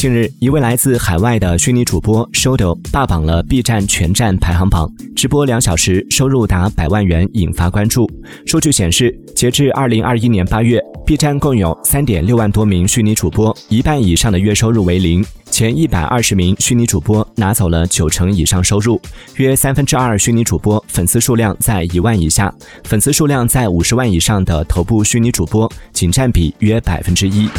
近日，一位来自海外的虚拟主播 Shodo 霸榜了 B 站全站排行榜，直播两小时收入达百万元，引发关注。数据显示，截至二零二一年八月，B 站共有三点六万多名虚拟主播，一半以上的月收入为零。前一百二十名虚拟主播拿走了九成以上收入，约三分之二虚拟主播粉丝数量在一万以下，粉丝数量在五十万以上的头部虚拟主播仅占比约百分之一。